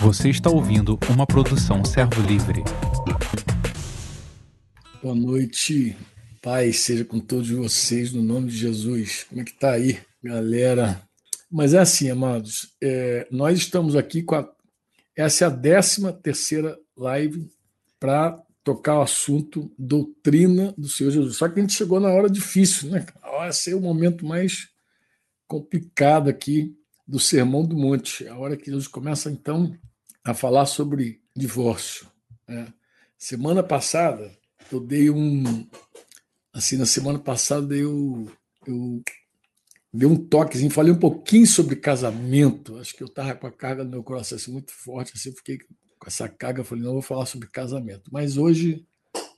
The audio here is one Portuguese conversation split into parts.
Você está ouvindo uma produção Servo Livre. Boa noite, paz seja com todos vocês, no nome de Jesus. Como é que tá aí, galera? Mas é assim, amados, é, nós estamos aqui com a. Essa é a 13 terceira live para tocar o assunto doutrina do Senhor Jesus. Só que a gente chegou na hora difícil, né? Vai ser o momento mais complicado aqui do Sermão do Monte, a hora que Jesus começa então a falar sobre divórcio. Né? Semana passada eu dei um, assim na semana passada eu, eu dei um toquezinho, falei um pouquinho sobre casamento. Acho que eu estava com a carga no meu coração assim, muito forte, assim, eu fiquei com essa carga, falei não vou falar sobre casamento. Mas hoje,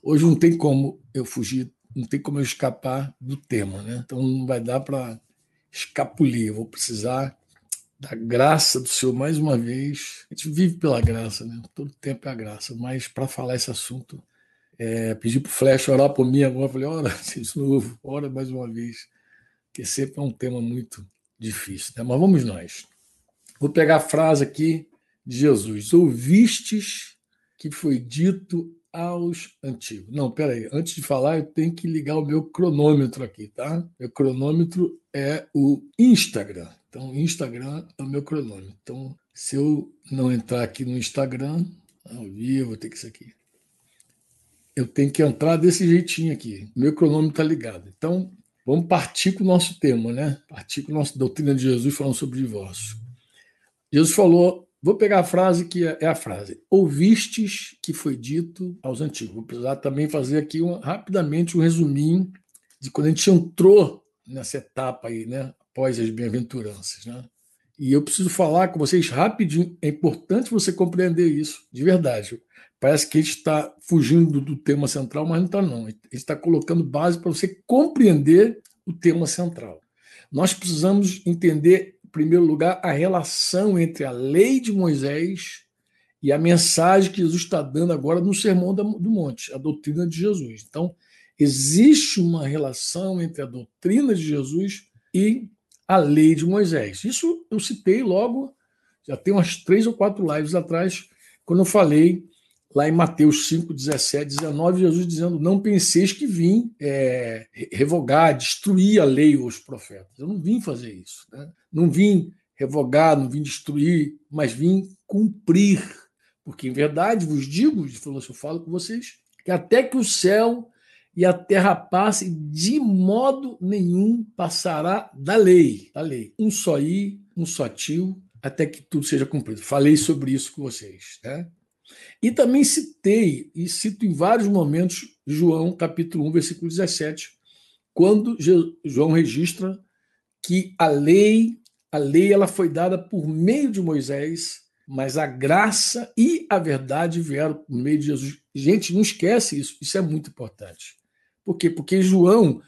hoje não tem como eu fugir, não tem como eu escapar do tema, né? Então não vai dar para escapulir. Eu vou precisar da graça do Senhor mais uma vez. A gente vive pela graça, né? Todo tempo é a graça. Mas para falar esse assunto, é, pedi para o Flash orar por mim agora. Falei, ora de novo, ora mais uma vez. Porque sempre é um tema muito difícil. Né? Mas vamos nós. Vou pegar a frase aqui de Jesus. Ouvistes que foi dito aos antigos. Não, peraí. Antes de falar, eu tenho que ligar o meu cronômetro aqui, tá? Meu cronômetro é o Instagram. Então, Instagram é o meu cronômetro. Então, se eu não entrar aqui no Instagram, ao vivo, ter que isso aqui. Eu tenho que entrar desse jeitinho aqui. Meu cronômetro está ligado. Então, vamos partir com o nosso tema, né? Partir com a nossa doutrina de Jesus falando sobre divórcio. Jesus falou, vou pegar a frase que é, é a frase: Ouvistes que foi dito aos antigos. Vou precisar também fazer aqui rapidamente um resuminho de quando a gente entrou nessa etapa aí, né? Após as bem-aventuranças. Né? E eu preciso falar com vocês rapidinho, é importante você compreender isso, de verdade. Parece que a gente está fugindo do tema central, mas não está, não. A gente está colocando base para você compreender o tema central. Nós precisamos entender, em primeiro lugar, a relação entre a lei de Moisés e a mensagem que Jesus está dando agora no Sermão do Monte, a doutrina de Jesus. Então, existe uma relação entre a doutrina de Jesus e a lei de Moisés. Isso eu citei logo, já tem umas três ou quatro lives atrás, quando eu falei lá em Mateus 5, 17, 19, Jesus dizendo: Não penseis que vim é, revogar, destruir a lei ou os profetas. Eu não vim fazer isso. Né? Não vim revogar, não vim destruir, mas vim cumprir. Porque, em verdade, vos digo, falou assim, eu falo com vocês, que até que o céu e a terra passe, de modo nenhum passará da lei. Da lei. Um só i, um só tio, até que tudo seja cumprido. Falei sobre isso com vocês. Né? E também citei, e cito em vários momentos, João capítulo 1, versículo 17, quando João registra que a lei, a lei ela foi dada por meio de Moisés, mas a graça e a verdade vieram por meio de Jesus. Gente, não esquece isso, isso é muito importante. Por quê? Porque João,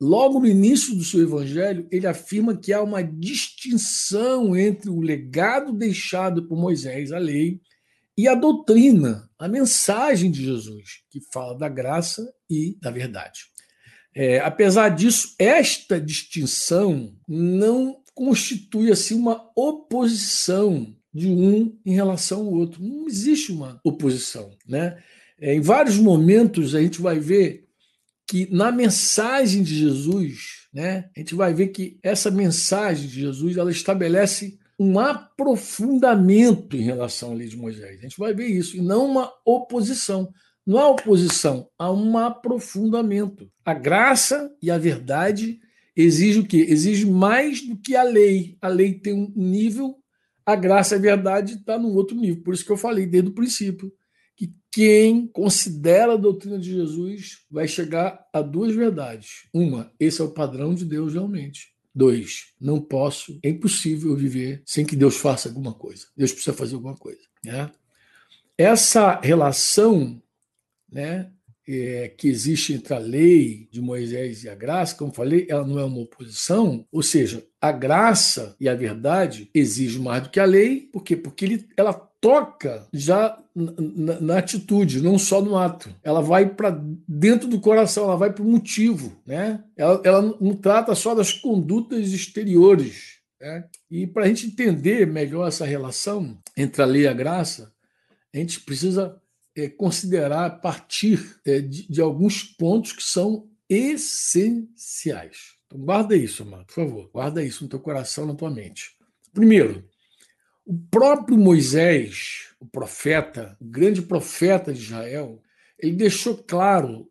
logo no início do seu evangelho, ele afirma que há uma distinção entre o legado deixado por Moisés, a lei, e a doutrina, a mensagem de Jesus, que fala da graça e da verdade. É, apesar disso, esta distinção não constitui assim uma oposição de um em relação ao outro. Não existe uma oposição, né? É, em vários momentos a gente vai ver que na mensagem de Jesus, né, a gente vai ver que essa mensagem de Jesus ela estabelece um aprofundamento em relação à lei de Moisés. A gente vai ver isso, e não uma oposição. Não há oposição, há um aprofundamento. A graça e a verdade exigem o quê? Exige mais do que a lei. A lei tem um nível, a graça e a verdade está num outro nível. Por isso que eu falei desde o princípio quem considera a doutrina de Jesus vai chegar a duas verdades. Uma, esse é o padrão de Deus realmente. Dois, não posso, é impossível viver sem que Deus faça alguma coisa. Deus precisa fazer alguma coisa. Né? Essa relação né, é, que existe entre a lei de Moisés e a graça, como falei, ela não é uma oposição, ou seja, a graça e a verdade exigem mais do que a lei, por quê? Porque ele, ela toca já na, na, atitude, não só no ato. Ela vai para dentro do coração, ela vai para o motivo. Né? Ela, ela não trata só das condutas exteriores. Né? E para a gente entender melhor essa relação entre a lei e a graça, a gente precisa é, considerar, partir é, de, de alguns pontos que são essenciais. Então, guarda isso, amado, por favor. Guarda isso no teu coração, na tua mente. Primeiro, o próprio Moisés, o profeta, o grande profeta de Israel, ele deixou claro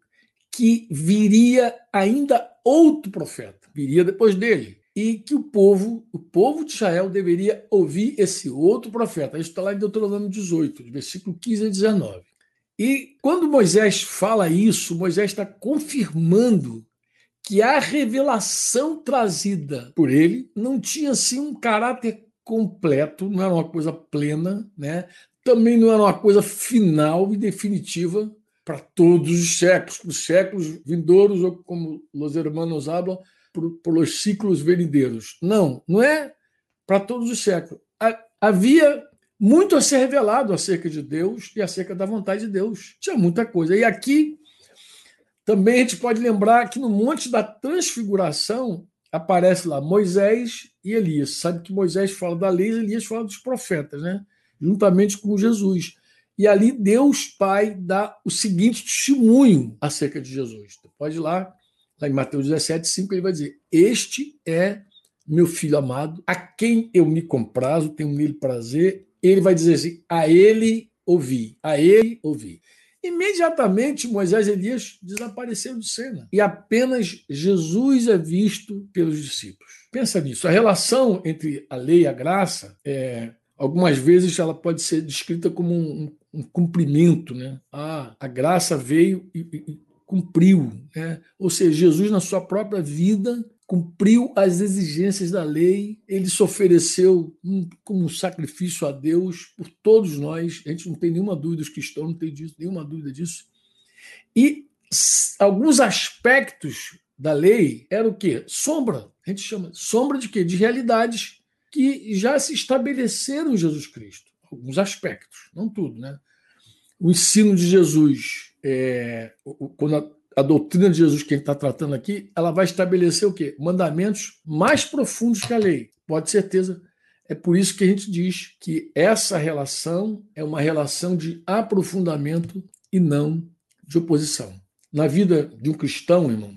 que viria ainda outro profeta, viria depois dele, e que o povo, o povo de Israel deveria ouvir esse outro profeta. Isso está lá em Deuteronômio 18, versículo 15 a 19. E quando Moisés fala isso, Moisés está confirmando que a revelação trazida por ele não tinha assim um caráter completo, não era uma coisa plena, né? também não era uma coisa final e definitiva para todos os séculos, para os séculos vindouros, ou como os hermanos hablam, por, os ciclos venideiros. Não, não é para todos os séculos. Havia muito a ser revelado acerca de Deus e acerca da vontade de Deus. Tinha muita coisa. E aqui também a gente pode lembrar que no Monte da Transfiguração aparece lá Moisés e Elias. Sabe que Moisés fala da lei Elias fala dos profetas, né? juntamente com Jesus. E ali Deus Pai dá o seguinte testemunho acerca de Jesus. Pode ir lá, lá em Mateus 17, 5, ele vai dizer: Este é meu filho amado, a quem eu me comprazo, tenho nele prazer. Ele vai dizer assim: A ele ouvi, a ele ouvi. Imediatamente Moisés e Elias desapareceram de cena e apenas Jesus é visto pelos discípulos. Pensa nisso. A relação entre a lei e a graça, é, algumas vezes, ela pode ser descrita como um, um cumprimento. Né? Ah, a graça veio e, e cumpriu. Né? Ou seja, Jesus, na sua própria vida, cumpriu as exigências da lei, ele se ofereceu como um sacrifício a Deus por todos nós. A gente não tem nenhuma dúvida, os cristãos não têm disso, nenhuma dúvida disso. E alguns aspectos da lei eram o quê? Sombra. A gente chama sombra de quê? De realidades que já se estabeleceram em Jesus Cristo. Alguns aspectos, não tudo, né? O ensino de Jesus, é, quando a, doutrina de Jesus que gente está tratando aqui, ela vai estabelecer o quê? Mandamentos mais profundos que a lei. Pode certeza. É por isso que a gente diz que essa relação é uma relação de aprofundamento e não de oposição. Na vida de um cristão, irmão,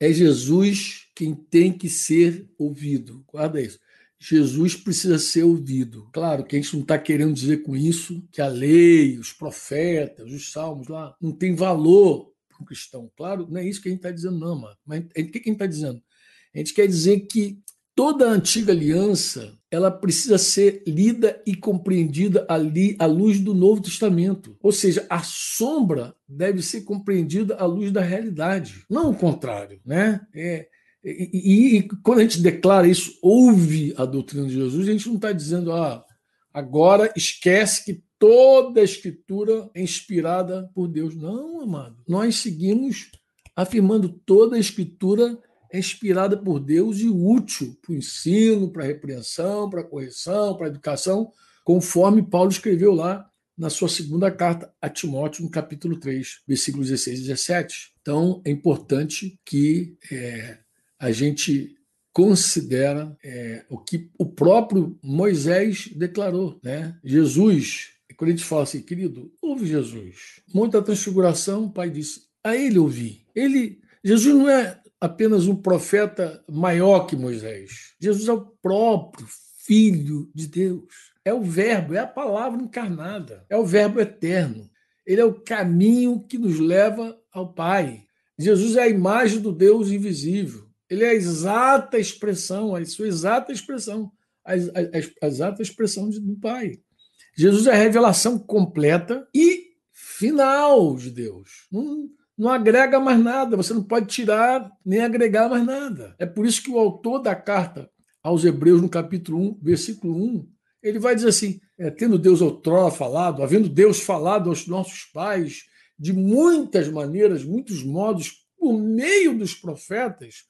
é Jesus quem tem que ser ouvido. Guarda isso. Jesus precisa ser ouvido. Claro que a gente não está querendo dizer com isso que a lei, os profetas, os salmos lá não tem valor para um cristão. Claro, não é isso que a gente está dizendo, não, mano. Mas o que a gente está dizendo? A gente quer dizer que toda a antiga aliança ela precisa ser lida e compreendida ali à luz do Novo Testamento. Ou seja, a sombra deve ser compreendida à luz da realidade, não o contrário, né? É, e, e, e, quando a gente declara isso, ouve a doutrina de Jesus, a gente não está dizendo, ah, agora esquece que toda a escritura é inspirada por Deus. Não, amado. Nós seguimos afirmando toda a escritura é inspirada por Deus e útil para o ensino, para a repreensão, para a correção, para a educação, conforme Paulo escreveu lá na sua segunda carta a Timóteo, no capítulo 3, versículos 16 e 17. Então, é importante que é, a gente considera é, o que o próprio Moisés declarou. Né? Jesus, quando a gente fala assim, querido, ouve Jesus. Muita transfiguração, o pai disse, a ele ouvi. Ele, Jesus não é apenas um profeta maior que Moisés. Jesus é o próprio Filho de Deus. É o Verbo, é a palavra encarnada, é o Verbo eterno. Ele é o caminho que nos leva ao Pai. Jesus é a imagem do Deus invisível. Ele é a exata expressão, a sua exata expressão, a, a, a exata expressão do Pai. Jesus é a revelação completa e final de Deus. Não, não agrega mais nada, você não pode tirar nem agregar mais nada. É por isso que o autor da carta aos Hebreus, no capítulo 1, versículo 1, ele vai dizer assim: é, tendo Deus outrora falado, havendo Deus falado aos nossos pais de muitas maneiras, muitos modos, por meio dos profetas,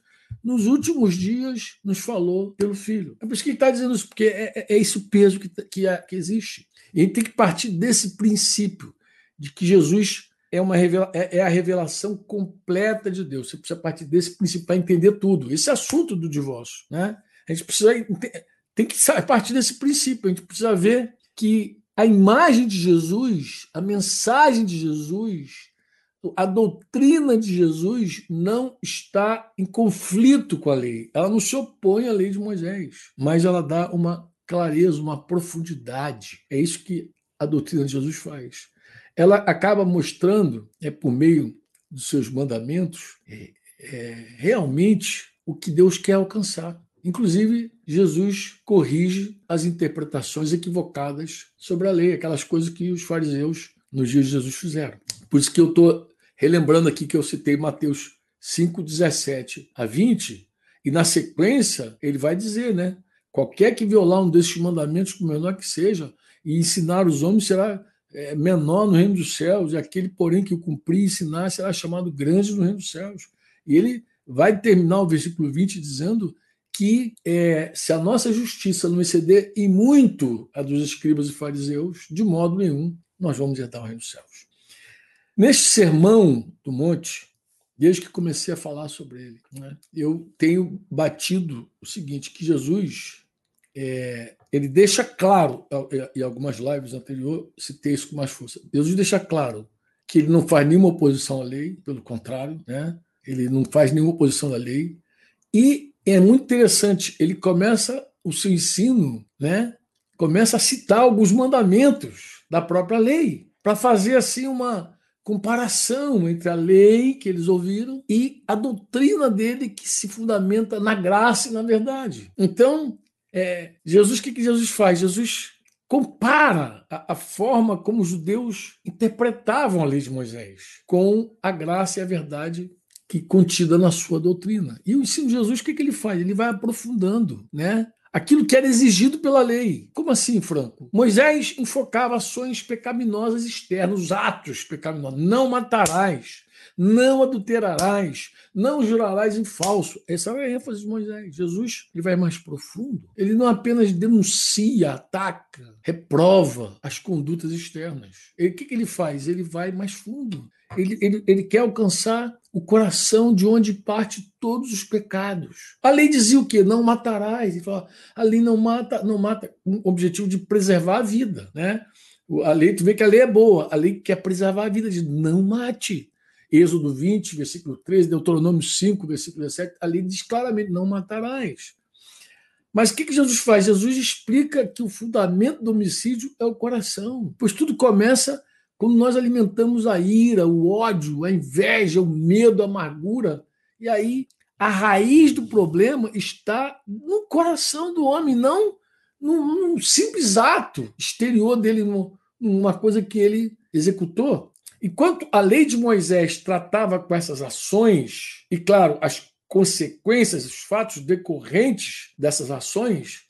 nos últimos dias nos falou pelo Filho. É por isso que ele está dizendo isso, porque é, é, é esse o peso que, que, é, que existe. E a gente tem que partir desse princípio de que Jesus é, uma revela, é, é, a revelação completa de Deus. Você precisa partir desse princípio para entender tudo. Esse assunto do divórcio, né? A gente precisa tem que partir desse princípio. A gente precisa ver que a imagem de Jesus, a mensagem de Jesus, a doutrina de Jesus não está em conflito com a lei. Ela não se opõe à lei de Moisés, mas ela dá uma clareza, uma profundidade. É isso que a doutrina de Jesus faz. Ela acaba mostrando, é por meio dos seus mandamentos, é, é, realmente o que Deus quer alcançar. Inclusive, Jesus corrige as interpretações equivocadas sobre a lei, aquelas coisas que os fariseus nos dias de Jesus fizeram. Por isso que eu estou relembrando aqui que eu citei Mateus 5, 17 a 20, e na sequência ele vai dizer, né? Qualquer que violar um desses mandamentos, por menor que seja, e ensinar os homens será é, menor no reino dos céus, e aquele, porém, que o cumprir e ensinar será chamado grande no reino dos céus. E ele vai terminar o versículo 20 dizendo que é, se a nossa justiça não exceder em muito a dos escribas e fariseus, de modo nenhum nós vamos herdar o reino dos céus. Neste sermão do monte, desde que comecei a falar sobre ele, né, eu tenho batido o seguinte, que Jesus é, ele deixa claro, em algumas lives anteriores, citei isso com mais força, Jesus deixa claro que ele não faz nenhuma oposição à lei, pelo contrário, né, ele não faz nenhuma oposição à lei, e é muito interessante, ele começa o seu ensino, né? Começa a citar alguns mandamentos da própria lei, para fazer assim uma comparação entre a lei que eles ouviram e a doutrina dele que se fundamenta na graça e na verdade. Então, é, Jesus, o que, que Jesus faz? Jesus compara a, a, forma como os judeus interpretavam a lei de Moisés com a graça e a verdade que contida na sua doutrina. E o ensino de Jesus, o que, que ele faz? Ele vai aprofundando, né? Aquilo que era exigido pela lei. Como assim, Franco? Moisés enfocava ações pecaminosas externas, os atos pecaminosos. Não matarás, não adulterarás, não jurarás em falso. Essa é a ênfase de Moisés. Jesus ele vai mais profundo. Ele não apenas denuncia, ataca, reprova as condutas externas. O que, que ele faz? Ele vai mais fundo. Ele, ele, ele quer alcançar o coração de onde parte todos os pecados. A lei dizia o quê? Não matarás. Ele fala, a lei não mata, não mata com o objetivo de preservar a vida, né? A lei, tu vê que a lei é boa, a lei quer preservar a vida, não mate. Êxodo 20, versículo 13, Deuteronômio 5, versículo 17, a lei diz claramente: não matarás. Mas o que Jesus faz? Jesus explica que o fundamento do homicídio é o coração, pois tudo começa quando nós alimentamos a ira, o ódio, a inveja, o medo, a amargura, e aí a raiz do problema está no coração do homem, não num, num simples ato exterior dele, numa coisa que ele executou. Enquanto a lei de Moisés tratava com essas ações, e claro, as consequências, os fatos decorrentes dessas ações,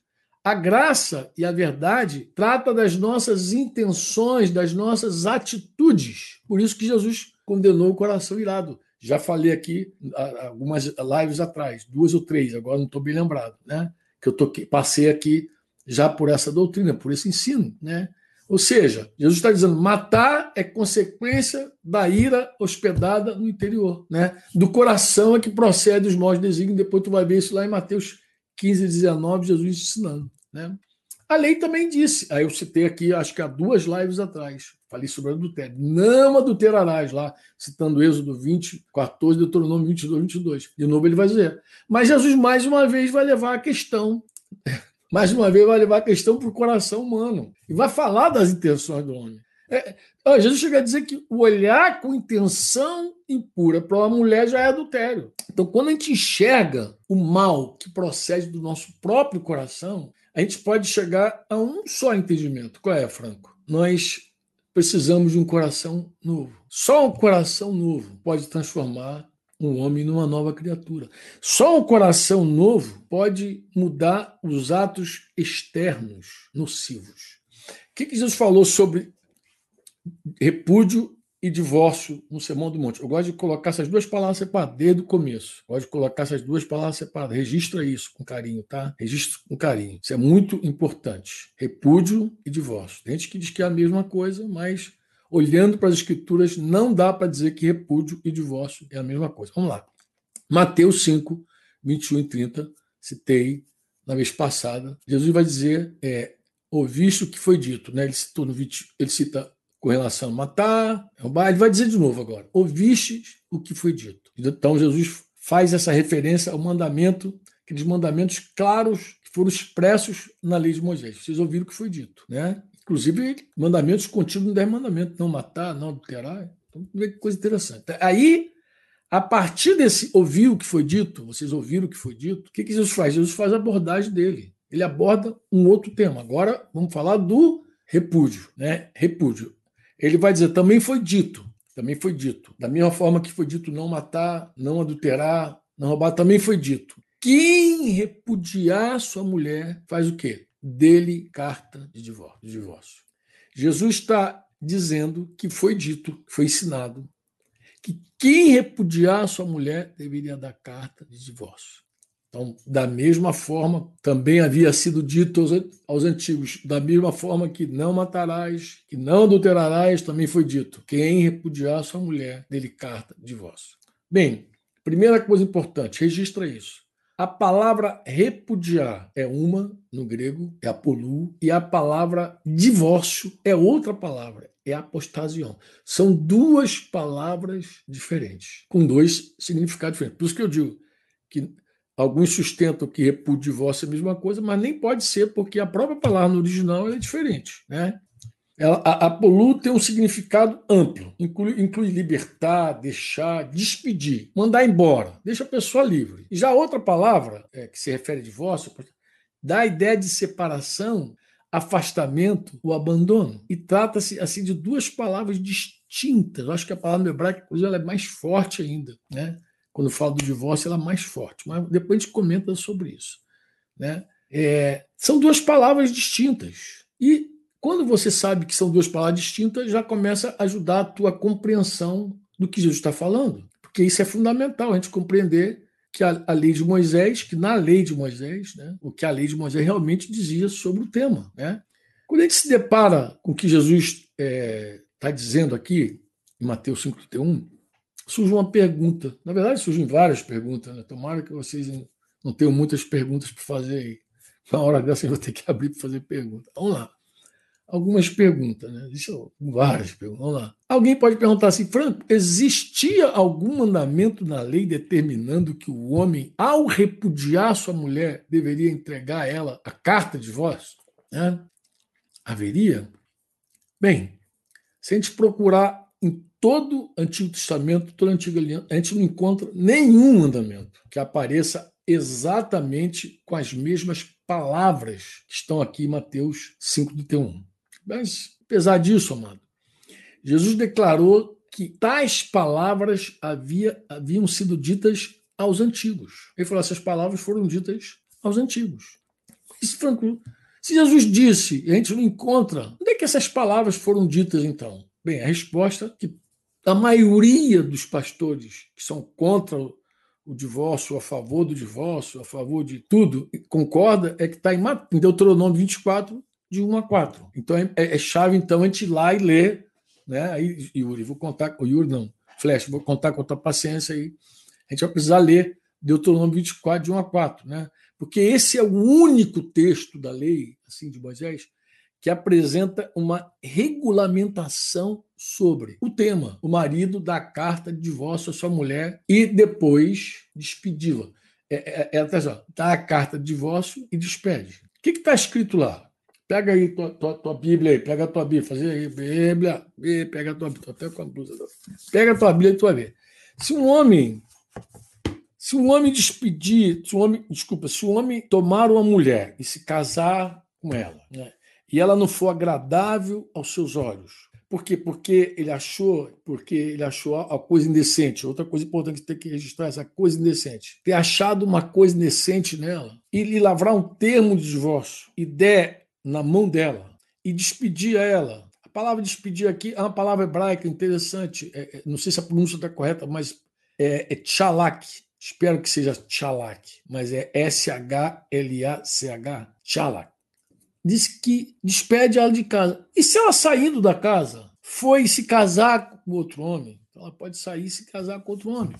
a graça e a verdade trata das nossas intenções, das nossas atitudes. Por isso que Jesus condenou o coração irado. Já falei aqui algumas lives atrás, duas ou três, agora não estou bem lembrado, né? Que eu passei aqui já por essa doutrina, por esse ensino, né? Ou seja, Jesus está dizendo: matar é consequência da ira hospedada no interior, né? Do coração é que procede os maus desígnios. Depois tu vai ver isso lá em Mateus 15, 19, Jesus ensinando. Né? A lei também disse, aí eu citei aqui, acho que há duas lives atrás, falei sobre adultério. Não adulterarás, lá, citando Êxodo 20, 14, Deuteronômio 22, 22. De novo ele vai dizer. Mas Jesus, mais uma vez, vai levar a questão, mais uma vez, vai levar a questão para o coração humano. E vai falar das intenções do homem. É, Jesus chega a dizer que o olhar com intenção impura para uma mulher já é adultério. Então, quando a gente enxerga o mal que procede do nosso próprio coração, a gente pode chegar a um só entendimento. Qual é, Franco? Nós precisamos de um coração novo. Só um coração novo pode transformar um homem numa nova criatura. Só um coração novo pode mudar os atos externos nocivos. O que, que Jesus falou sobre repúdio e divórcio no Sermão do Monte. Eu gosto de colocar essas duas palavras separadas desde o começo. Eu gosto de colocar essas duas palavras separadas. Registra isso com carinho, tá? Registra com carinho. Isso é muito importante. Repúdio e divórcio. Tem gente que diz que é a mesma coisa, mas olhando para as escrituras, não dá para dizer que repúdio e divórcio é a mesma coisa. Vamos lá. Mateus 5, 21 e 30. Citei na vez passada. Jesus vai dizer: é, ouviste o que foi dito. Né? Ele, citou no, ele cita com relação a matar, roubar, ele vai dizer de novo agora: ouviste o que foi dito. Então Jesus faz essa referência ao mandamento, aqueles mandamentos claros que foram expressos na lei de Moisés. Vocês ouviram o que foi dito, né? Inclusive, mandamentos contidos no 10 mandamentos: não matar, não adulterar. Então, coisa interessante. Aí, a partir desse ouvir o que foi dito, vocês ouviram o que foi dito, o que, que Jesus faz? Jesus faz a abordagem dele. Ele aborda um outro tema. Agora, vamos falar do repúdio, né? Repúdio. Ele vai dizer, também foi dito, também foi dito. Da mesma forma que foi dito não matar, não adulterar, não roubar, também foi dito. Quem repudiar sua mulher faz o quê? Dele carta de divórcio. Jesus está dizendo que foi dito, foi ensinado, que quem repudiar sua mulher deveria dar carta de divórcio. Então, da mesma forma, também havia sido dito aos, aos, antigos, da mesma forma que não matarás, que não adulterarás, também foi dito: quem repudiar sua mulher, dele carta divórcio. Bem, primeira coisa importante, registra isso. A palavra repudiar é uma no grego, é apolu, e a palavra divórcio é outra palavra, é apostasion. São duas palavras diferentes, com dois significados diferentes. Por isso que eu digo que Alguns sustentam que repúdio divórcio é a mesma coisa, mas nem pode ser, porque a própria palavra no original é diferente. Né? Ela, a, a polu tem um significado amplo, inclui, inclui libertar, deixar, despedir, mandar embora, deixa a pessoa livre. E já outra palavra, é, que se refere a divórcio, dá a ideia de separação, afastamento, o abandono. E trata-se assim de duas palavras distintas. Eu acho que a palavra no inclusive, ela é mais forte ainda. Né? Quando falo do divórcio, ela é mais forte. Mas depois a gente comenta sobre isso. Né? É, são duas palavras distintas. E quando você sabe que são duas palavras distintas, já começa a ajudar a tua compreensão do que Jesus está falando. Porque isso é fundamental, a gente compreender que a, a, lei de Moisés, que na lei de Moisés, né, o que a lei de Moisés realmente dizia sobre o tema. Né? Quando a gente se depara com o que Jesus está é, tá dizendo aqui, em Mateus 5,31, surge uma pergunta. Na verdade, surgem várias perguntas. Né? Tomara que vocês não tenham muitas perguntas para fazer aí. Na hora dessa, eu vou ter que abrir para fazer pergunta. Vamos lá. Algumas perguntas, né? Eu, várias perguntas. Vamos lá. Alguém pode perguntar assim, Franco, existia algum mandamento na lei determinando que o homem, ao repudiar sua mulher, deveria entregar a ela a carta de divórcio? Né? Haveria? Bem, se a gente procurar em todo Antigo Testamento, toda a Antiga Aliança, a gente não encontra nenhum mandamento que apareça exatamente com as mesmas palavras que estão aqui em Mateus 5,31. Mas, apesar disso, amado, Jesus declarou que tais palavras havia, haviam sido ditas aos antigos. Ele falou: essas palavras foram ditas aos antigos. Isso, Franco, se Jesus disse, e a gente não encontra, onde é que essas palavras foram ditas então? Bem, a resposta que a maioria dos pastores que são contra o divórcio, a favor do divórcio, a favor de tudo, concorda, é que está em, em Deuteronômio 24, de 1 a 4. Então é, é, chave então a gente ir lá e ler. Né? Aí, Yuri, vou contar, o Yuri não, Flash, vou contar com a tua paciência aí. A gente vai precisar ler Deuteronômio 24, de 1 a 4, né? porque esse é o único texto da lei assim de Moisés que apresenta uma regulamentação sobre o tema. O marido dá carta de divórcio à sua mulher e depois despedi-la. É, é, é, dá a carta de divórcio e despede. O que está escrito lá? Pega aí tua, tua, tua, Bíblia aí, pega a tua Bíblia, fazer aí, Bíblia, pega a tua Bíblia, até com a blusa. Pega a tua Bíblia e tu vai ver. Se um homem, se um homem despedir, se um homem, desculpa, se um homem tomar uma mulher e se casar com ela, né? E ela não for agradável aos seus olhos. Por quê? Porque ele achou, porque ele achou a coisa indecente. Outra coisa importante que tem que registrar essa coisa indecente. Ter achado uma coisa indecente nela e lhe lavrar um termo de divórcio e der na mão dela e despedir a ela. A palavra despedir aqui é uma palavra hebraica interessante. É, é, não sei se a pronúncia está correta, mas é, é tchalak. Espero que seja tchalak, mas é S-H-L-A-C-H. Tchalak diz que despede ela de casa. E se ela saindo da casa foi se casar com outro homem? Ela pode sair e se casar com outro homem.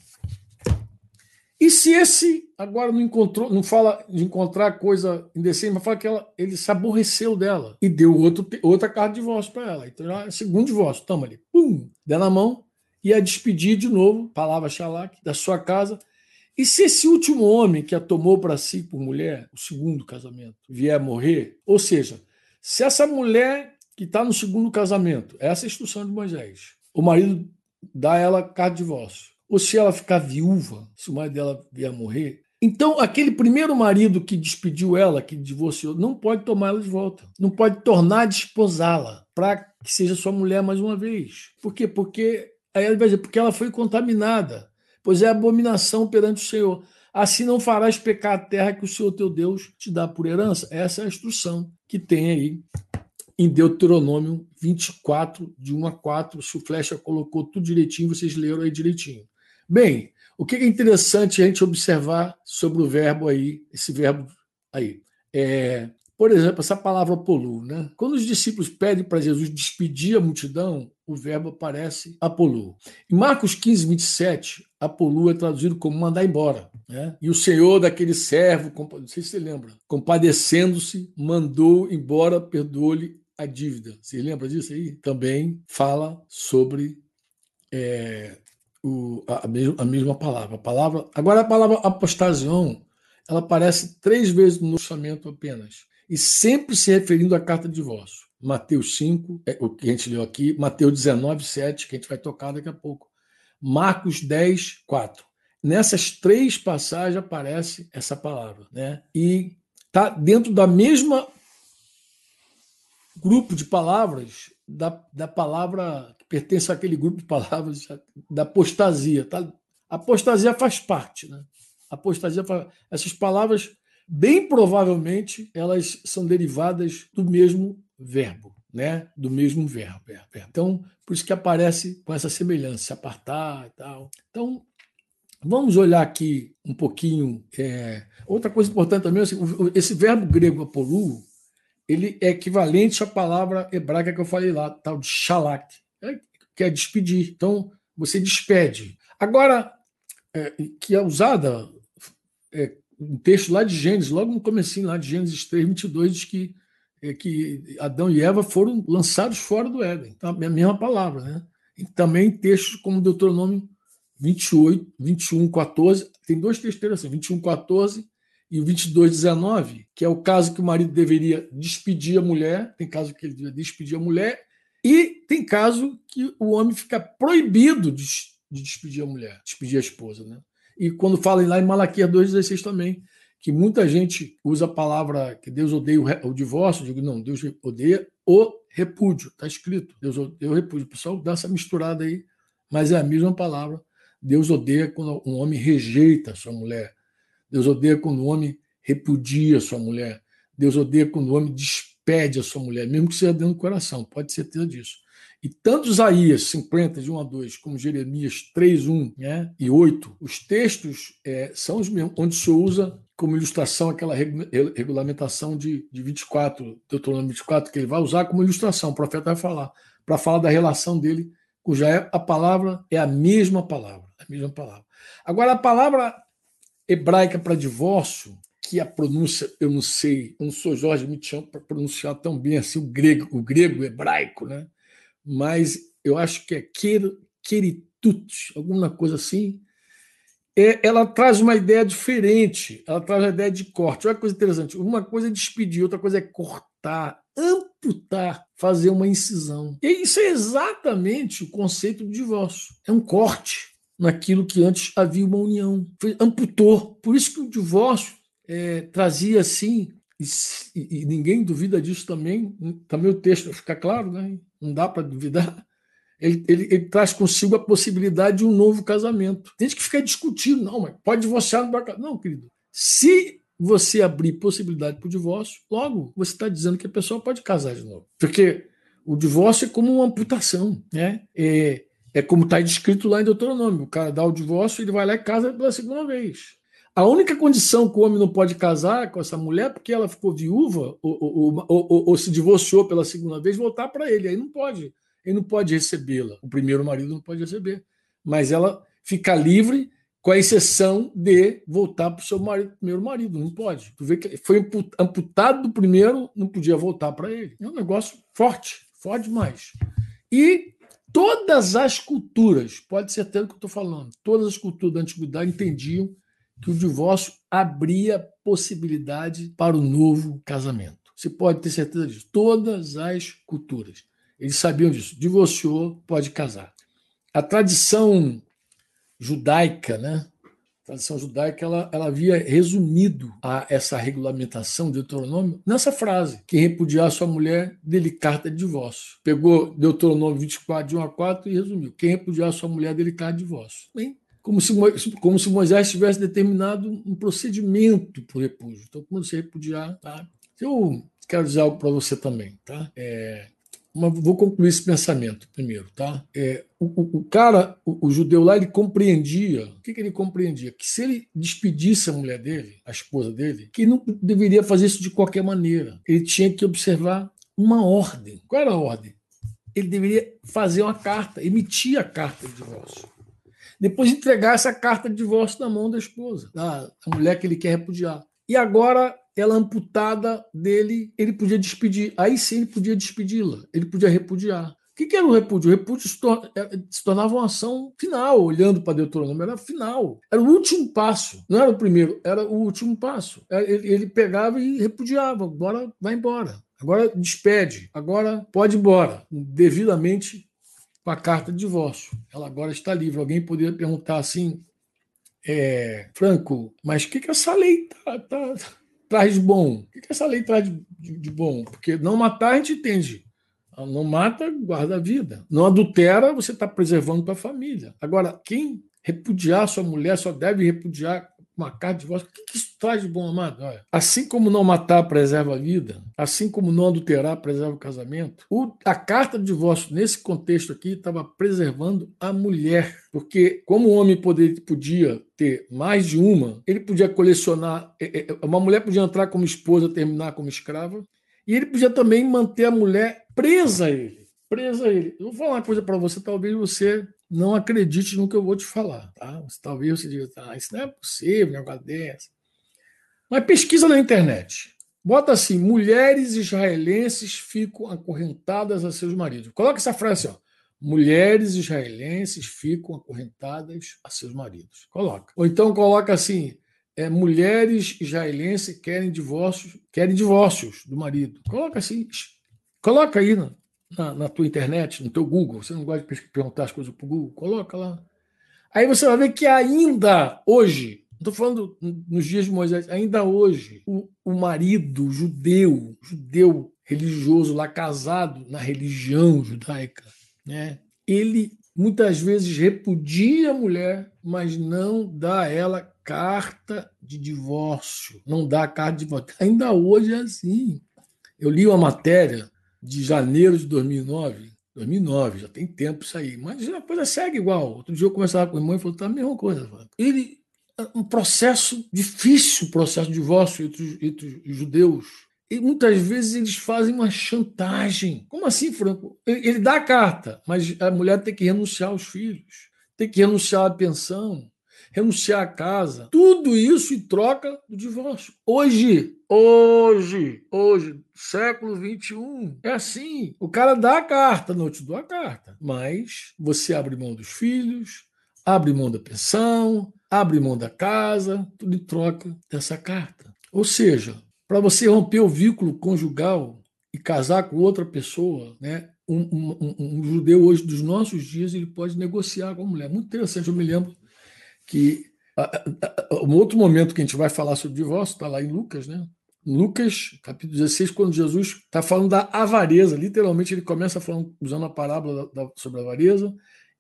E se esse agora não encontrou, não fala de encontrar coisa indecente, mas fala que ela, ele se aborreceu dela e deu outro, outra carta de divórcio para ela. Então, já é segundo divórcio, toma ali, pum, deu na mão, e a despedir de novo, palavra xalac, da sua casa. E se esse último homem que a tomou para si por mulher, o segundo casamento, vier morrer, ou seja, se essa mulher que está no segundo casamento, essa é a instrução de Moisés, o marido dá ela carta de divórcio, ou se ela ficar viúva, se o marido dela vier morrer, então aquele primeiro marido que despediu ela, que divorciou, não pode tomar ela de volta, não pode tornar a desposá-la para que seja sua mulher mais uma vez. Por quê? Porque aí ele vai dizer, porque ela foi contaminada, pois é abominação perante o Senhor. Assim não farás pecar a terra que o Senhor teu Deus te dá por herança. Essa é a instrução que tem aí em Deuteronômio 24, de 1 a 4. Se o Flecha colocou tudo direitinho, vocês leram aí direitinho. Bem, o que é interessante a gente observar sobre o verbo aí, esse verbo aí? É, por exemplo, essa palavra polu, né? Quando os discípulos pedem para Jesus despedir a multidão, o verbo aparece apolu. Em Marcos 15, 27, apolu é traduzido como mandar embora. Né? E o senhor daquele servo, não sei se você lembra, compadecendo-se, mandou embora, perdoou-lhe a dívida. Você lembra disso aí? Também fala sobre é, o, a, a, mesma palavra. A palavra. Agora, a palavra apostasion ela aparece três vezes no Testamento apenas, e sempre se referindo à carta de divórcio. Mateus 5, é, o que a gente leu aqui, Mateus 19, 7, que a gente vai tocar daqui a pouco. Marcos 10, 4. Nessas três passagens aparece essa palavra, né? E está dentro da mesma grupo de palavras da, da palavra que pertence àquele grupo de palavras da apostasia. Tá? Apostasia faz parte. Né? Apostasia faz... Essas palavras, bem provavelmente, elas são derivadas do mesmo verbo. Né? Do mesmo verbo, Então, por isso que aparece com essa semelhança, se apartar e tal. Então, vamos olhar aqui um pouquinho. É... Outra coisa importante também, assim, esse verbo grego apolu, ele é equivalente à palavra hebraica que eu falei lá, tal de shalak, né, que é despedir. Então, você despede. Agora, é, que é usada é, um texto lá de Gênesis, logo no comecinho lá de Gênesis 3, 22, diz que, é, que Adão e Eva foram lançados fora do Éden. Então, a mesma palavra. Né? E também textos como Deuteronômio 28, 21, 14, tem dois textos assim, 21, 14 e o 2219, que é o caso que o marido deveria despedir a mulher, tem caso que ele deveria despedir a mulher, e tem caso que o homem fica proibido de, de despedir a mulher, despedir a esposa. Né? E quando fala lá em Malaquias 2,16 também, que muita gente usa a palavra que Deus odeia o, o divórcio, digo, não, Deus odeia o repúdio, está escrito, Deus odeia o repúdio. O pessoal dá essa misturada aí, mas é a mesma palavra. Deus odeia quando um homem rejeita sua mulher, Deus odeia quando o homem repudia sua mulher. Deus odeia quando o homem despede a sua mulher, mesmo que seja dentro do coração, pode ser certeza disso. E tanto Isaías 50, de 1 a 2, como Jeremias 3, 1 né, e 8, os textos é, são os mesmos, onde se usa como ilustração aquela regulamentação de, de 24, Deuteronômio 24, que ele vai usar como ilustração, o profeta vai falar, para falar da relação dele, cuja é, a palavra é a mesma palavra, a mesma palavra. Agora, a palavra hebraica para divórcio, que a pronúncia, eu não sei, eu não sou Jorge Mitchell para pronunciar tão bem assim o grego, o grego hebraico, né? Mas eu acho que é keritut, alguma coisa assim. É, ela traz uma ideia diferente, ela traz uma ideia de corte. Olha que coisa interessante. Uma coisa é despedir, outra coisa é cortar, amputar, fazer uma incisão. E isso é exatamente o conceito do divórcio. É um corte naquilo que antes havia uma união. Foi, amputou. Por isso que o divórcio é, trazia assim, e, e, ninguém duvida disso também, também o texto fica claro, né? não dá para duvidar. Ele, ele, ele, traz consigo a possibilidade de um novo casamento. Tem gente que fica discutindo, não, mas pode divorciar no barco. Não, querido. Se você abrir possibilidade para o divórcio, logo você está dizendo que a pessoa pode casar de novo. Porque o divórcio é como uma amputação. Né? É, é como está descrito lá em Deuteronômio: o cara dá o divórcio, ele vai lá e casa pela segunda vez. A única condição que o homem não pode casar com essa mulher é porque ela ficou viúva ou, ou, ou, ou se divorciou pela segunda vez, voltar para ele. Aí não pode. Ele não pode recebê-la. O primeiro marido não pode receber. Mas ela fica livre com a exceção de voltar para o seu marido, primeiro marido. Não pode. Tu vê que foi amputado do primeiro, não podia voltar para ele. É um negócio forte, forte demais. E todas as culturas, pode ser até o que eu estou falando, todas as culturas da antiguidade entendiam que o divórcio abria possibilidade para o novo casamento. Você pode ter certeza disso. Todas as culturas. Eles sabiam disso. Divorciou, pode casar. A tradição judaica, né? A tradição judaica ela, ela havia resumido a essa regulamentação de Deuteronômio nessa frase: quem repudiar sua mulher, dele carta de divórcio. Pegou Deuteronômio 24, de 1 a 4 e resumiu: quem repudiar sua mulher, dele carta de divórcio. Bem, como se, como se Moisés tivesse determinado um procedimento para o repúdio. Então, quando você repudiar, tá? Eu quero dizer algo para você também, tá? É, uma, vou concluir esse pensamento primeiro, tá? É, o, o, cara, o, o, judeu lá, ele compreendia. O que, que, ele compreendia? Que se ele despedisse a mulher dele, a esposa dele, que não deveria fazer isso de qualquer maneira. Ele tinha que observar uma ordem. Qual era a ordem? Ele deveria fazer uma carta, emitir a carta de divórcio. Depois entregar essa carta de divórcio na mão da esposa, da mulher que ele quer repudiar. E agora ela amputada dele, ele podia despedir. Aí sim ele podia despedi-la, ele podia repudiar. O que, que era o repúdio? O repúdio se, é, se tornava uma ação final, olhando para Deuteronômio, era final. Era o último passo, não era o primeiro, era o último passo. É, ele, ele pegava e repudiava, agora vai embora. Agora despede, agora pode ir embora, devidamente com a carta de divórcio. Ela agora está livre. Alguém poderia perguntar assim, é, Franco, mas o que, que essa lei tá, tá, traz de bom? O que, que essa lei traz de, de, de, bom? Porque não matar a gente entende. Não mata, guarda a vida. Não adultera, você está preservando a família. Agora, quem repudiar sua mulher só deve repudiar uma carta de divórcio. O que, que isso traz de bom, amado? Olha, assim como não matar preserva a vida, assim como não adulterar preserva o casamento, o, a carta de divórcio, nesse contexto aqui, estava preservando a mulher. Porque, como o homem poder, podia ter mais de uma, ele podia colecionar. É, é, uma mulher podia entrar como esposa, terminar como escrava, e ele podia também manter a mulher presa a ele. Ele. Eu vou falar uma coisa para você, talvez você não acredite no que eu vou te falar. Tá? Talvez você diga, ah, isso não é possível, um negócio dessa. Mas pesquisa na internet. Bota assim: mulheres israelenses ficam acorrentadas a seus maridos. Coloca essa frase assim: ó, mulheres israelenses ficam acorrentadas a seus maridos. Coloca. Ou então coloca assim: é, mulheres israelenses querem divórcios, querem divórcios do marido. Coloca assim. Coloca aí, não na, na tua internet, no teu Google, você não gosta de perguntar as coisas para o Google, coloca lá. Aí você vai ver que ainda hoje, estou falando nos dias de Moisés, ainda hoje, o, o marido judeu, judeu religioso lá casado na religião judaica, né? ele muitas vezes repudia a mulher, mas não dá a ela carta de divórcio, não dá carta de divórcio. Ainda hoje é assim. Eu li uma matéria de janeiro de 2009, 2009, já tem tempo isso aí, mas a coisa segue igual. Outro dia eu conversava com o irmão e falou: tá a mesma coisa. Ele, um processo difícil, processo de divórcio entre, entre os judeus. E muitas vezes eles fazem uma chantagem. Como assim, Franco? Ele, ele dá a carta, mas a mulher tem que renunciar aos filhos, tem que renunciar à pensão, renunciar à casa. Tudo isso em troca do divórcio. Hoje, hoje, hoje, século 21, é assim. O cara dá a carta, não te dou a carta, mas você abre mão dos filhos, abre mão da pensão, abre mão da casa, tudo em troca dessa carta. Ou seja, para você romper o vínculo conjugal e casar com outra pessoa, né? Um, um, um, um, judeu hoje dos nossos dias ele pode negociar com a mulher. Muito interessante. Eu me lembro que um outro momento que a gente vai falar sobre divórcio está lá em Lucas, né? Lucas, capítulo 16, quando Jesus está falando da avareza, literalmente ele começa falando, usando a parábola da, da, sobre a avareza,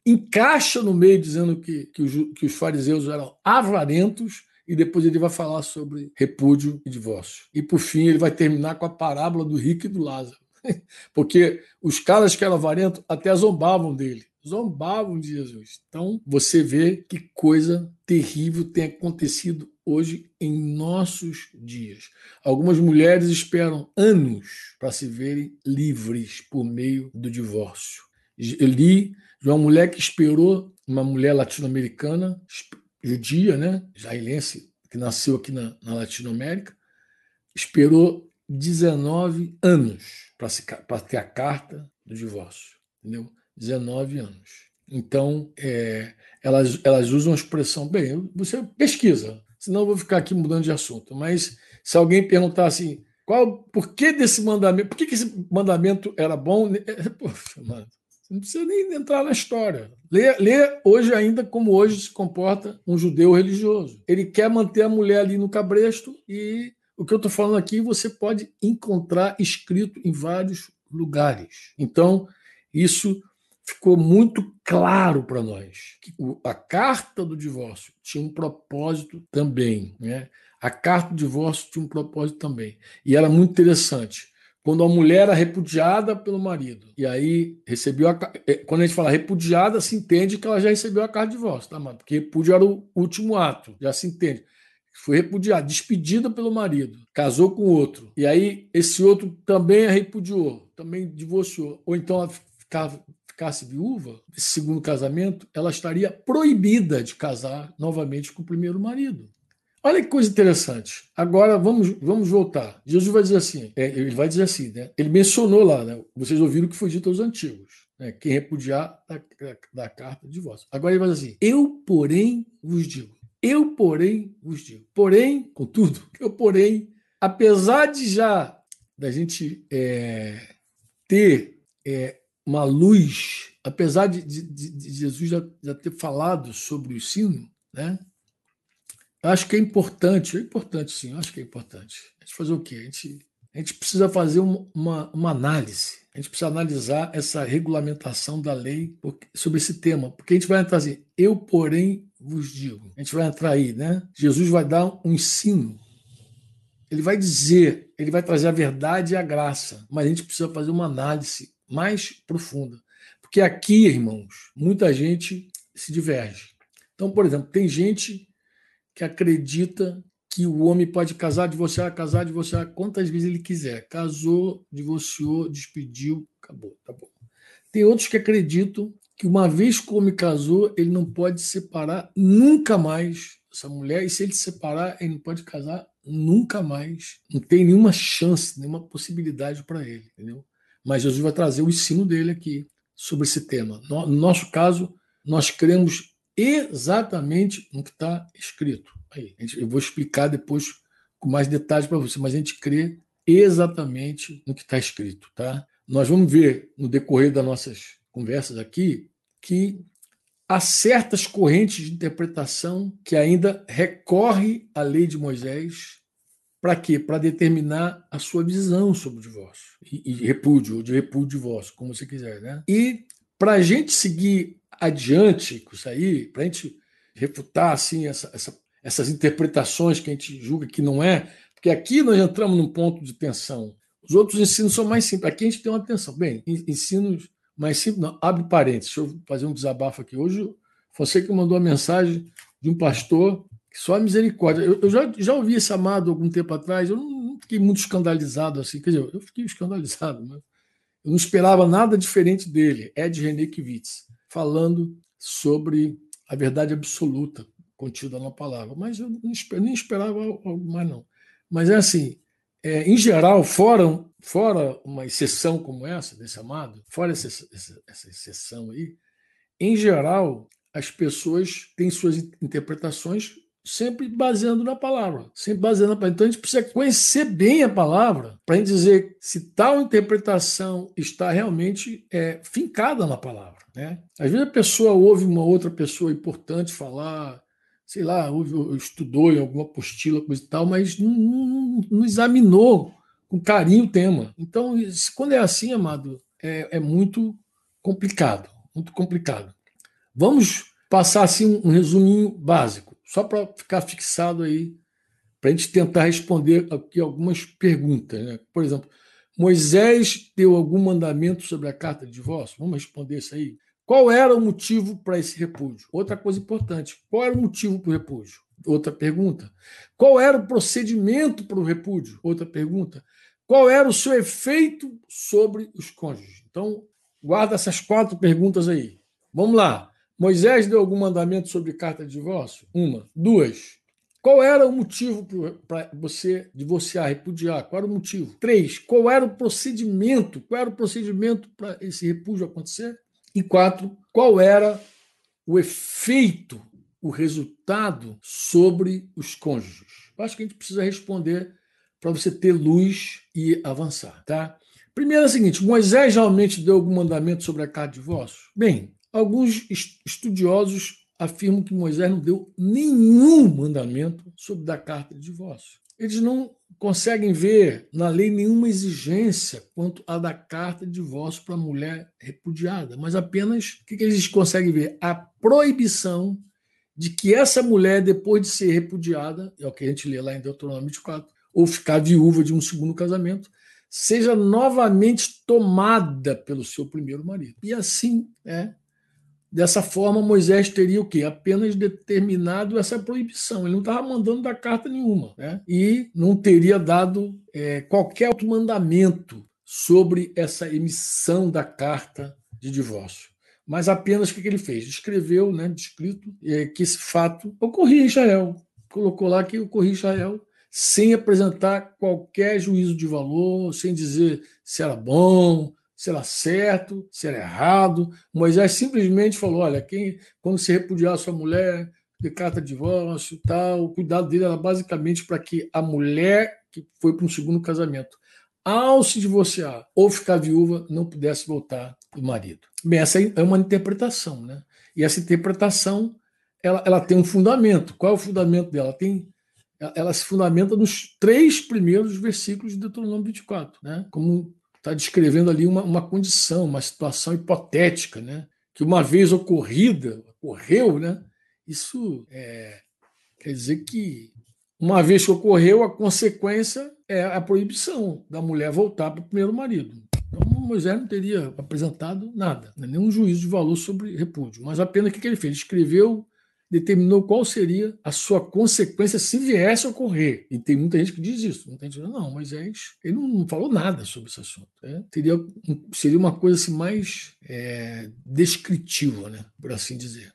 encaixa no meio dizendo que, que, os, que os fariseus eram avarentos, e depois ele vai falar sobre repúdio e divórcio. E por fim ele vai terminar com a parábola do rico e do Lázaro. Porque os caras que eram avarentos até zombavam dele zombavam de Jesus. Então, você vê que coisa terrível tem acontecido hoje em nossos dias. Algumas mulheres esperam anos para se verem livres por meio do divórcio. Eu li de uma mulher que esperou, uma mulher latino-americana, judia, né, israelense, que nasceu aqui na, na Latinoamérica, esperou 19 anos para ter a carta do divórcio. Entendeu? 19 anos. Então, é, elas, elas usam a expressão, bem, você pesquisa, senão eu vou ficar aqui mudando de assunto. Mas se alguém perguntar assim, qual, por que desse mandamento, por que, que esse mandamento era bom? Poxa, mano, você não precisa nem entrar na história. Lê, lê hoje ainda como hoje se comporta um judeu religioso. Ele quer manter a mulher ali no cabresto e o que eu estou falando aqui você pode encontrar escrito em vários lugares. Então, isso ficou muito claro para nós que a carta do divórcio tinha um propósito também. Né? A carta do divórcio tinha um propósito também. E era muito interessante. Quando a mulher era repudiada pelo marido, e aí recebeu a. É, quando a gente fala repudiada, se entende que ela já recebeu a carta de divórcio, tá, mano? Porque repúdio era o último ato, já se entende foi repudiada, despedida pelo marido, casou com outro. E aí esse outro também a repudiou, também divorciou. Ou então ela ficava, ficasse viúva, esse segundo casamento, ela estaria proibida de casar novamente com o primeiro marido. Olha que coisa interessante. Agora vamos, vamos voltar. Jesus vai dizer assim, é, ele vai dizer assim, né? Ele mencionou lá, né? Vocês ouviram o que foi dito aos antigos. Né? Quem repudiar da, da carta de divórcio. Agora ele vai dizer assim: Eu, porém, vos digo. Eu, porém, vos digo. Porém, contudo, eu, porém, apesar de já da gente é, ter é, uma luz, apesar de, de, de Jesus já, já, ter falado sobre o ensino, né? Acho que é importante, é importante sim, acho que é importante. A gente fazer o quê? A gente, a gente precisa fazer uma, uma análise, a gente precisa analisar essa regulamentação da lei sobre esse tema, porque a gente vai entrar assim, eu, porém, vos digo. A gente vai entrar aí, né? Jesus vai dar um ensino. Ele vai dizer, ele vai trazer a verdade e a graça, mas a gente precisa fazer uma análise mais profunda. Porque aqui, irmãos, muita gente se diverge. Então, por exemplo, tem gente que acredita que o homem pode casar, divorciar, casar, divorciar quantas vezes ele quiser. Casou, divorciou, despediu, acabou, tá bom. Tem outros que acreditam que uma vez que o homem casou, ele não pode separar nunca mais essa mulher, e se ele separar, ele não pode casar nunca mais. Não tem nenhuma chance, nenhuma possibilidade para ele, entendeu? Mas Jesus vai trazer o ensino dele aqui sobre esse tema. No nosso caso, nós cremos exatamente no que está escrito. Aí, eu vou explicar depois com mais detalhes para você, mas a gente crê exatamente no que está escrito, tá? Nós vamos ver no decorrer das nossas conversas aqui que há certas correntes de interpretação que ainda recorre à lei de Moisés para quê? Para determinar a sua visão sobre o divórcio e, e repúdio, ou de repúdio divórcio, como você quiser, né? E para a gente seguir adiante com isso aí, para a gente refutar assim essa, essa, essas interpretações que a gente julga que não é, porque aqui nós entramos num ponto de tensão. Os outros ensinos são mais simples. Aqui a gente tem uma tensão. Bem, ensinos mais simples, não, abre parênteses, deixa eu fazer um desabafo aqui. Hoje, você que mandou a mensagem de um pastor só a misericórdia. Eu, eu, já, já ouvi esse amado algum tempo atrás, eu não, não, fiquei muito escandalizado assim, quer dizer, eu fiquei escandalizado, mas eu não esperava nada diferente dele, Ed René Kivitz, falando sobre a verdade absoluta contida na palavra. Mas eu nem esperava algo mais, não. Mas é assim, é, em geral, fora, fora uma exceção como essa, desse amado, fora essa, essa, essa exceção aí, em geral, as pessoas têm suas interpretações sempre baseando na palavra, sempre baseando na palavra. Então a gente precisa conhecer bem a palavra para dizer se tal interpretação está realmente é, fincada na palavra. Né? Às vezes a pessoa ouve uma outra pessoa importante falar sei lá, estudou em alguma apostila, coisa e tal, mas não, não, não, examinou com carinho o tema. Então, quando é assim, amado, é, é muito complicado, muito complicado. Vamos passar assim um resuminho básico, só para ficar fixado aí, para a gente tentar responder aqui algumas perguntas. Né? Por exemplo, Moisés deu algum mandamento sobre a carta de divórcio? Vamos responder isso aí. Qual era o motivo para esse repúdio? Outra coisa importante: qual era o motivo para o repúdio? Outra pergunta. Qual era o procedimento para o repúdio? Outra pergunta. Qual era o seu efeito sobre os cônjuges? Então, guarda essas quatro perguntas aí. Vamos lá. Moisés deu algum mandamento sobre carta de divórcio? Uma. Duas. Qual era o motivo para você divorciar, repudiar? Qual era o motivo? Três. Qual era o procedimento? Qual era o procedimento para esse repúdio acontecer? E quatro. Qual era o efeito, o resultado sobre os cônjuges? Eu acho que a gente precisa responder para você ter luz e avançar, tá? Primeiro é o seguinte: Moisés realmente deu algum mandamento sobre a carta de divórcio? Bem, alguns estudiosos afirmam que Moisés não deu nenhum mandamento sobre a carta de divórcio. Eles não conseguem ver na lei nenhuma exigência quanto à da carta de divórcio para a mulher repudiada, mas apenas o que eles conseguem ver? A proibição de que essa mulher, depois de ser repudiada, é o que a gente lê lá em Deuteronômio 24, ou ficar viúva de um segundo casamento, seja novamente tomada pelo seu primeiro marido. E assim, é, dessa forma, Moisés teria o quê? Apenas determinado essa proibição. Ele não estava mandando dar carta nenhuma, né? E não teria dado é, qualquer outro mandamento sobre essa emissão da carta de divórcio. Mas apenas o que ele fez? Escreveu, né, descrito, é, que esse fato ocorria em Israel. Colocou lá que ocorria em Israel sem apresentar qualquer juízo de valor, sem dizer se era bom, se era certo, se era errado. Moisés simplesmente falou: olha, quem, quando se repudiar sua mulher, decata divórcio e tal, o cuidado dele era basicamente para que a mulher que foi para um segundo casamento, ao se divorciar ou ficar viúva, não pudesse voltar do marido. Bem, essa é uma interpretação, né? E essa interpretação ela, ela tem um fundamento. Qual é o fundamento dela? Tem ela se fundamenta nos três primeiros versículos de Deuteronômio 24, né? como está descrevendo ali uma, uma condição, uma situação hipotética, né? que uma vez ocorrida, ocorreu, né? isso é, quer dizer que uma vez que ocorreu, a consequência é a proibição da mulher voltar para o primeiro marido. Então, Moisés não teria apresentado nada, né? nenhum juízo de valor sobre repúdio, mas apenas o que ele fez? Ele escreveu determinou qual seria a sua consequência se viesse a ocorrer. E tem muita gente que diz isso. Muita gente diz, não, Moisés ele não falou nada sobre esse assunto. Né? Teria, seria uma coisa assim, mais é, descritiva, né? por assim dizer.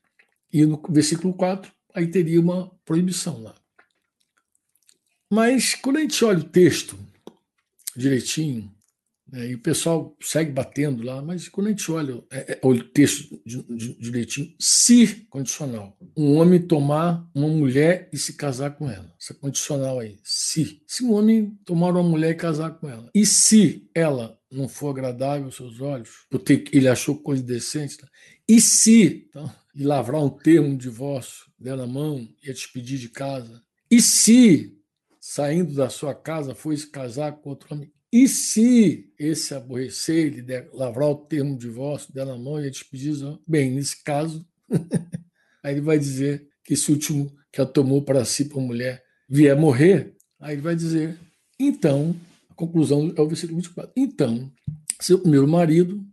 E no versículo 4, aí teria uma proibição lá. Mas quando a gente olha o texto direitinho, é, e o pessoal segue batendo lá, mas quando a gente olha é, é, o texto direitinho, se condicional, um homem tomar uma mulher e se casar com ela, essa condicional aí, se. Se um homem tomar uma mulher e casar com ela, e se ela não for agradável aos seus olhos, porque ele achou coisa indecente, tá? e se então, e lavrar um termo de divórcio dela mão e a despedir de casa, e se saindo da sua casa foi se casar com outro homem, e se esse aborrecer, ele der, lavrar o termo de divórcio, der na mão e a despedir, bem, nesse caso, aí ele vai dizer que esse último que a tomou para si por mulher vier morrer, aí ele vai dizer, então, a conclusão é o versículo 24, então, seu primeiro marido,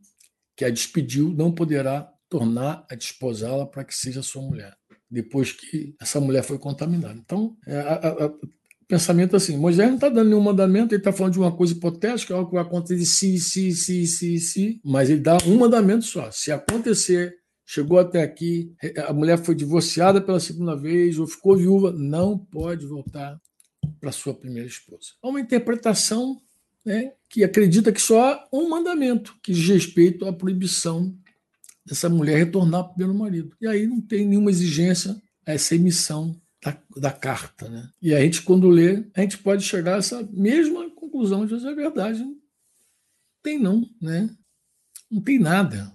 que a despediu, não poderá tornar a desposá-la para que seja sua mulher depois que essa mulher foi contaminada. Então, é, a, a, pensamento assim: Moisés não está dando nenhum mandamento, ele está falando de uma coisa hipotética, algo que vai acontecer se, se, se, se, se, mas ele dá um mandamento só. Se acontecer, chegou até aqui, a mulher foi divorciada pela segunda vez ou ficou viúva, não pode voltar para sua primeira esposa. Há uma interpretação né, que acredita que só há um mandamento que diz respeito à proibição dessa mulher retornar para o primeiro marido. E aí não tem nenhuma exigência a essa emissão da, da, carta. Né? E a gente, quando lê, a gente pode chegar a essa mesma conclusão de é verdade. Não tem não, né? Não tem nada.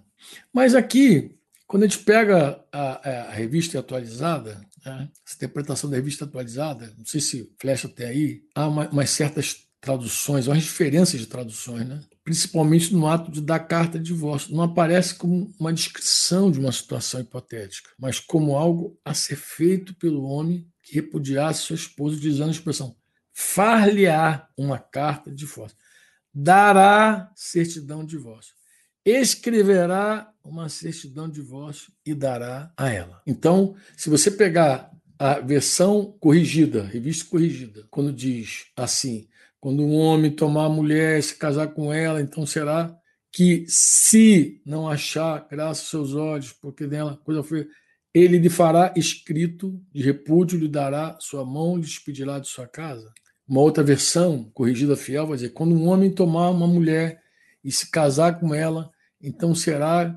Mas aqui, quando a gente pega a, a revista atualizada, né? essa interpretação da revista atualizada, não sei se flecha até aí, há uma, umas certas traduções, umas diferenças de traduções, né? Principalmente no ato de dar carta de divórcio. Não aparece como uma descrição de uma situação hipotética, mas como algo a ser feito pelo homem que repudiasse sua esposa, utilizando a expressão far-lhe-á uma carta de divórcio, dará certidão de divórcio, escreverá uma certidão de divórcio e dará a ela. Então, se você pegar a versão corrigida, revista corrigida, quando diz assim, quando um homem tomar a mulher e se casar com ela, então será que se não achar graça aos seus olhos, porque nela coisa foi, ele lhe fará escrito de repúdio, lhe dará sua mão, lhe despedirá de sua casa. Uma outra versão, corrigida fiel, vai dizer: quando um homem tomar uma mulher e se casar com ela, então será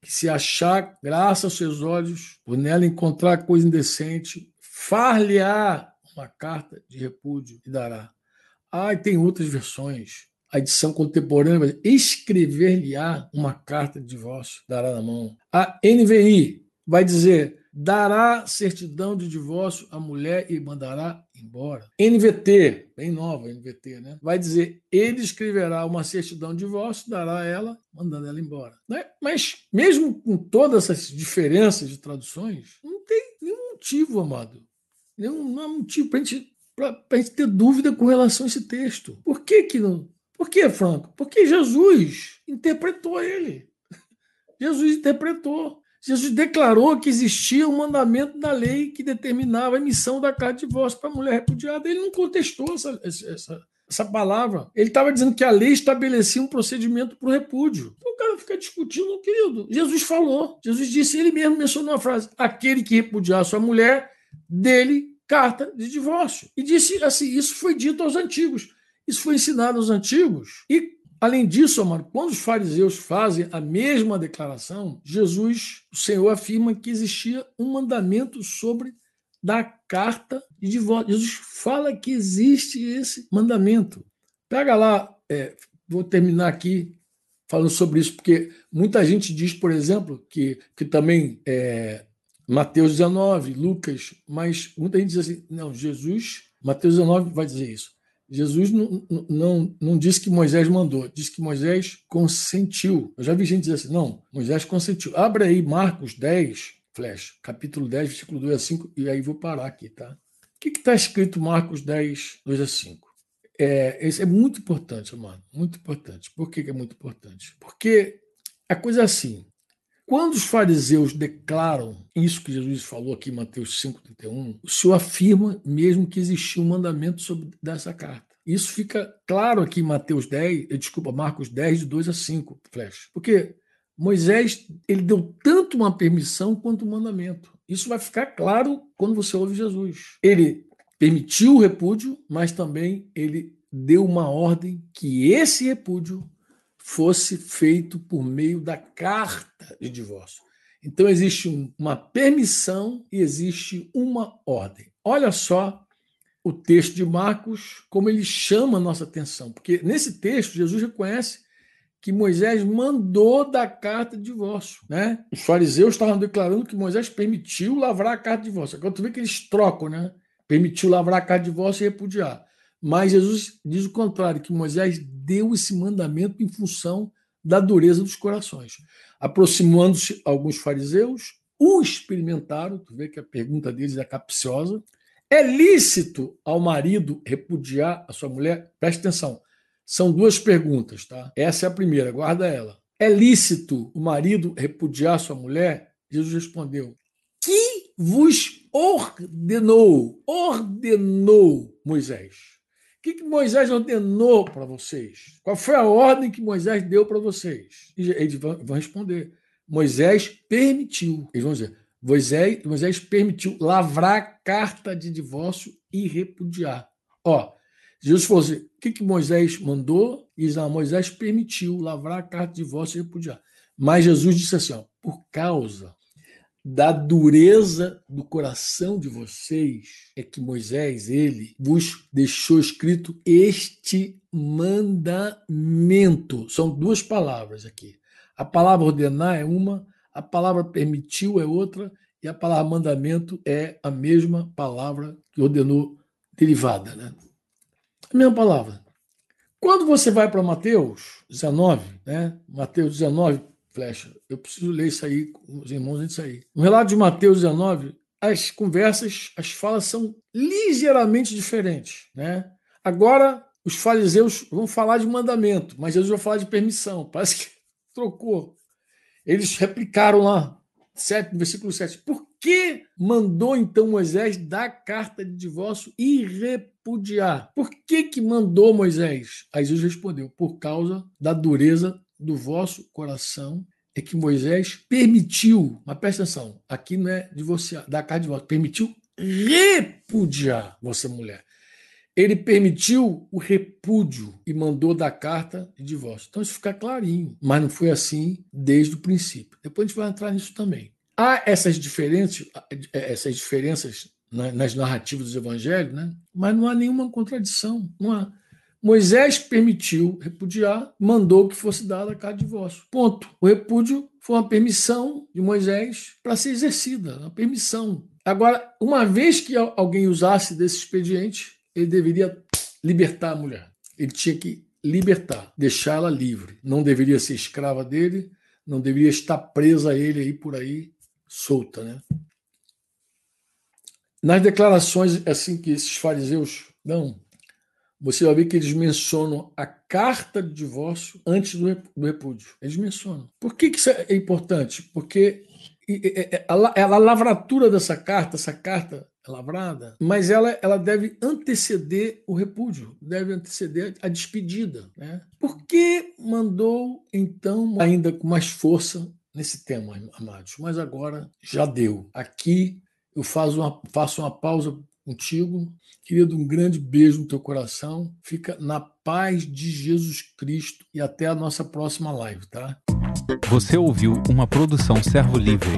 que se achar graça aos seus olhos, por nela encontrar coisa indecente, far-lhe-á uma carta de repúdio e dará. Ah, tem outras versões. A edição contemporânea escrever-lhe-á uma carta de divórcio, dará na mão. A NVI vai dizer dará certidão de divórcio à mulher e mandará embora. NVT, bem nova NVT, né? Vai dizer, ele escreverá uma certidão de divórcio, dará a ela, mandando ela embora. Né? Mas, mesmo com todas essas diferenças de traduções, não tem nenhum motivo, amado. Nenhum, não há motivo para a gente, gente ter dúvida com relação a esse texto. Por que que não? Por que, Franco? Porque Jesus interpretou ele. Jesus interpretou. Jesus declarou que existia um mandamento da lei que determinava a emissão da carta de divórcio para a mulher repudiada. Ele não contestou essa, essa, essa palavra. Ele estava dizendo que a lei estabelecia um procedimento para o repúdio. Então o cara fica discutindo, querido. Jesus falou. Jesus disse, ele mesmo mencionou a frase: aquele que repudiar sua mulher, dele carta de divórcio. E disse assim: isso foi dito aos antigos. Isso foi ensinado aos antigos. E Além disso, amado, quando os fariseus fazem a mesma declaração, Jesus, o Senhor, afirma que existia um mandamento sobre da carta de divórcio. Jesus fala que existe esse mandamento. Pega lá, é, vou terminar aqui falando sobre isso, porque muita gente diz, por exemplo, que, que também é, Mateus 19, Lucas, mas muita gente diz assim, não, Jesus, Mateus 19 vai dizer isso. Jesus não, não, não disse que Moisés mandou, disse que Moisés consentiu. Eu já vi gente dizer assim, não, Moisés consentiu. Abre aí Marcos 10, flash, capítulo 10, versículo 2 a 5, e aí vou parar aqui, tá? O que está escrito Marcos 10, 2 a 5? É, esse é muito importante, amado, muito importante. Por que, que é muito importante? Porque a coisa é assim, quando os fariseus declaram isso que Jesus falou aqui em Mateus 5,31, o Senhor afirma mesmo que existia um mandamento sobre dessa carta. Isso fica claro aqui em Mateus 10, eh, desculpa, Marcos 10, de 2 a 5, flash. Porque Moisés ele deu tanto uma permissão quanto um mandamento. Isso vai ficar claro quando você ouve Jesus. Ele permitiu o repúdio, mas também ele deu uma ordem que esse repúdio fosse feito por meio da carta de divórcio. Então existe uma permissão e existe uma ordem. Olha só o texto de Marcos, como ele chama a nossa atenção, porque nesse texto Jesus reconhece que Moisés mandou da carta de divórcio. Né? Os fariseus estavam declarando que Moisés permitiu lavrar a carta de divórcio. Agora tu vê que eles trocam, né? Permitiu lavrar a carta de divórcio e repudiar. Mas Jesus diz o contrário, que Moisés deu esse mandamento em função da dureza dos corações. Aproximando-se alguns fariseus, o experimentaram, tu vê que a pergunta deles é capciosa. É lícito ao marido repudiar a sua mulher? Preste atenção. São duas perguntas, tá? Essa é a primeira, guarda ela. É lícito o marido repudiar sua mulher? Jesus respondeu: Que vos ordenou? Ordenou Moisés que, que Moisés ordenou para vocês? Qual foi a ordem que Moisés deu para vocês? E eles vão, responder: Moisés permitiu. Eles vão dizer: Moisés, Moisés permitiu lavrar carta de divórcio e repudiar. Ó, Jesus falou assim: o que, que Moisés mandou? E diz, ah, Moisés permitiu lavrar carta de divórcio e repudiar. Mas Jesus disse assim: ó, por causa da dureza do coração de vocês é que Moisés, ele vos deixou escrito este mandamento. São duas palavras aqui. A palavra ordenar é uma, a palavra permitiu é outra, e a palavra mandamento é a mesma palavra que ordenou derivada, né? A mesma palavra. Quando você vai para Mateus 19, né? Mateus 19, flecha. Eu preciso ler isso aí com os irmãos antes sair. No relato de Mateus 19, as conversas, as falas são ligeiramente diferentes. Né? Agora, os fariseus vão falar de mandamento, mas Jesus vai falar de permissão. Parece que trocou. Eles replicaram lá, 7, versículo 7. Por que mandou então Moisés dar carta de divórcio e repudiar? Por que, que mandou Moisés? Aí Jesus respondeu: por causa da dureza do vosso coração é que Moisés permitiu, mas presta atenção, aqui não é divorciar, da carta de divórcio, permitiu repudiar vossa mulher. Ele permitiu o repúdio e mandou dar carta de divórcio. Então isso fica clarinho, mas não foi assim desde o princípio. Depois a gente vai entrar nisso também. Há essas diferenças, essas diferenças nas narrativas dos evangelhos, né? mas não há nenhuma contradição. Não há. Moisés permitiu repudiar, mandou que fosse dada a de divórcio. Ponto. O repúdio foi uma permissão de Moisés para ser exercida, uma permissão. Agora, uma vez que alguém usasse desse expediente, ele deveria libertar a mulher. Ele tinha que libertar, deixá-la livre. Não deveria ser escrava dele, não deveria estar presa a ele aí por aí, solta, né? Nas declarações assim que esses fariseus dão, você vai ver que eles mencionam a carta de divórcio antes do repúdio. Eles mencionam. Por que, isso é importante? Porque a lavratura dessa carta, essa carta é lavrada, mas ela, ela deve anteceder o repúdio, deve anteceder a despedida. Né? Por que mandou, então, ainda com mais força nesse tema, amados? Mas agora já deu. Aqui eu faço uma, faço uma pausa contigo. Querido, um grande beijo no teu coração. Fica na paz de Jesus Cristo e até a nossa próxima live, tá? Você ouviu uma produção Servo Livre.